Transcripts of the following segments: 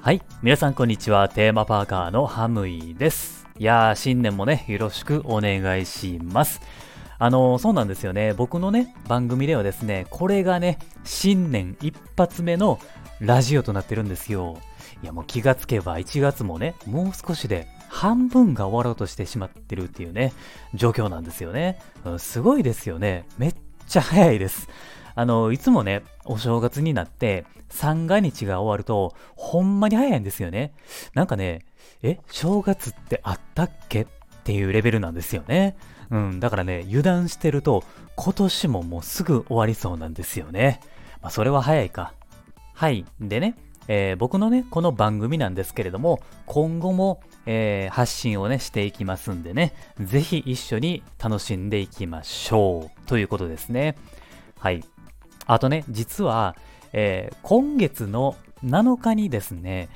はい皆さんこんにちは。テーマパーカーのハムイです。いやー新年もねよろしくお願いします。あのー、そうなんですよね。僕のね番組ではですねこれがね新年一発目のラジオとなってるんですよ。いやもう気がつけば1月もねもう少しで半分が終わろうとしてしまってるっていうね状況なんですよね、うん、すごいですよね。めっちゃ早いです。あの、いつもね、お正月になって、三が日が終わると、ほんまに早いんですよね。なんかね、え、正月ってあったっけっていうレベルなんですよね。うん、だからね、油断してると、今年ももうすぐ終わりそうなんですよね。まあ、それは早いか。はい。でね、えー、僕のね、この番組なんですけれども、今後も、えー、発信をね、していきますんでね、ぜひ一緒に楽しんでいきましょう。ということですね。はい。あとね、実は、えー、今月の7日にですね、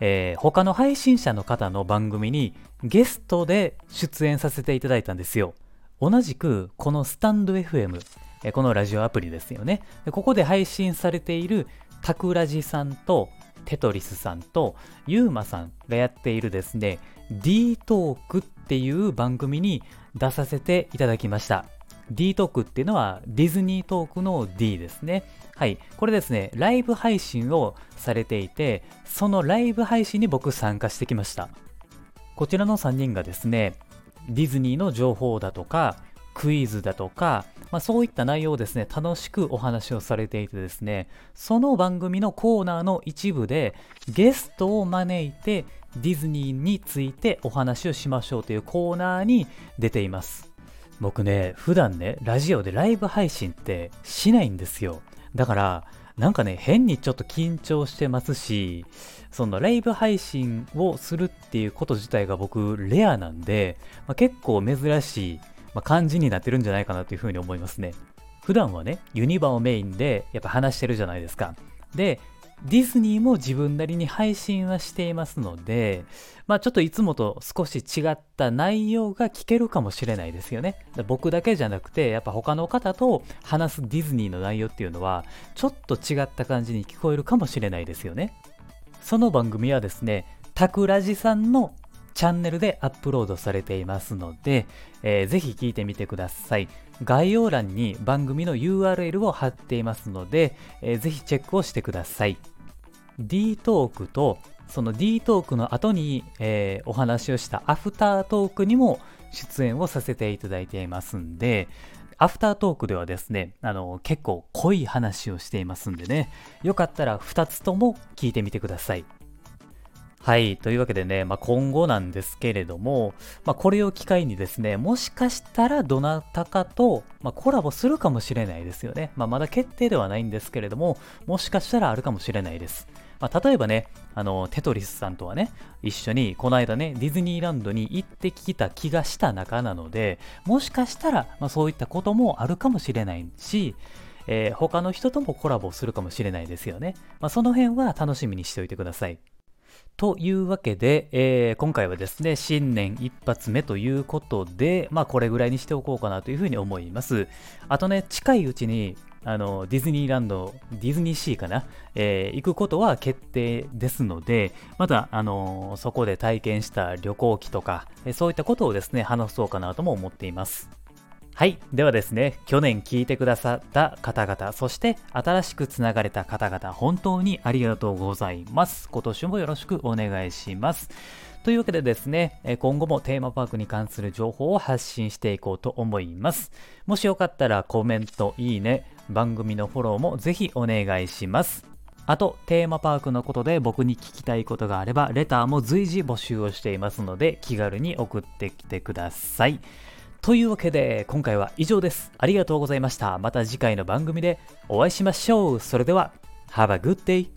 えー、他の配信者の方の番組にゲストで出演させていただいたんですよ。同じくこのスタンド FM、えー、このラジオアプリですよね。ここで配信されているタクラジさんとテトリスさんとユーマさんがやっているですね、D トークっていう番組に出させていただきました。D トークっていうのはディズニートークの D ですね。はい。これですね、ライブ配信をされていて、そのライブ配信に僕参加してきました。こちらの3人がですね、ディズニーの情報だとか、クイズだとか、まあ、そういった内容をですね、楽しくお話をされていてですね、その番組のコーナーの一部でゲストを招いてディズニーについてお話をしましょうというコーナーに出ています。僕ね、普段ね、ラジオでライブ配信ってしないんですよ。だから、なんかね、変にちょっと緊張してますし、そのライブ配信をするっていうこと自体が僕、レアなんで、まあ、結構珍しい、感じになってるんじゃないかなというふうに思いますね。普段はね、ユニバをメインでやっぱ話してるじゃないですか。で、ディズニーも自分なりに配信はしていますので、まあちょっといつもと少し違った内容が聞けるかもしれないですよね。僕だけじゃなくて、やっぱ他の方と話すディズニーの内容っていうのは、ちょっと違った感じに聞こえるかもしれないですよね。その番組はですね、タクラジさんのチャンネルでアップロードされていますので、えー、ぜひ聞いてみてください。概要欄に番組の URL を貼っていますので、えー、ぜひチェックをしてください。D トークとその D トークの後に、えー、お話をしたアフタートークにも出演をさせていただいていますんで、アフタートークではですね、あの、結構濃い話をしていますんでね、よかったら2つとも聞いてみてください。はい。というわけでね、まあ、今後なんですけれども、まあ、これを機会にですね、もしかしたらどなたかと、まあ、コラボするかもしれないですよね。ままだ決定ではないんですけれども、もしかしたらあるかもしれないです。ま例えばね、あの、テトリスさんとはね、一緒にこの間ね、ディズニーランドに行ってきた気がした中なので、もしかしたら、まそういったこともあるかもしれないし、えー、他の人ともコラボするかもしれないですよね。ま、その辺は楽しみにしておいてください。というわけで、えー、今回はですね、新年一発目ということで、まあこれぐらいにしておこうかなというふうに思います。あとね、近いうちに、あの、ディズニーランド、ディズニーシーかな、えー、行くことは決定ですので、また、あのそこで体験した旅行記とか、そういったことをですね、話そうかなとも思っています。はい。ではですね、去年聞いてくださった方々、そして新しくつながれた方々、本当にありがとうございます。今年もよろしくお願いします。というわけでですね、今後もテーマパークに関する情報を発信していこうと思います。もしよかったらコメント、いいね、番組のフォローもぜひお願いします。あと、テーマパークのことで僕に聞きたいことがあれば、レターも随時募集をしていますので、気軽に送ってきてください。というわけで今回は以上です。ありがとうございました。また次回の番組でお会いしましょう。それでは、Have a good day!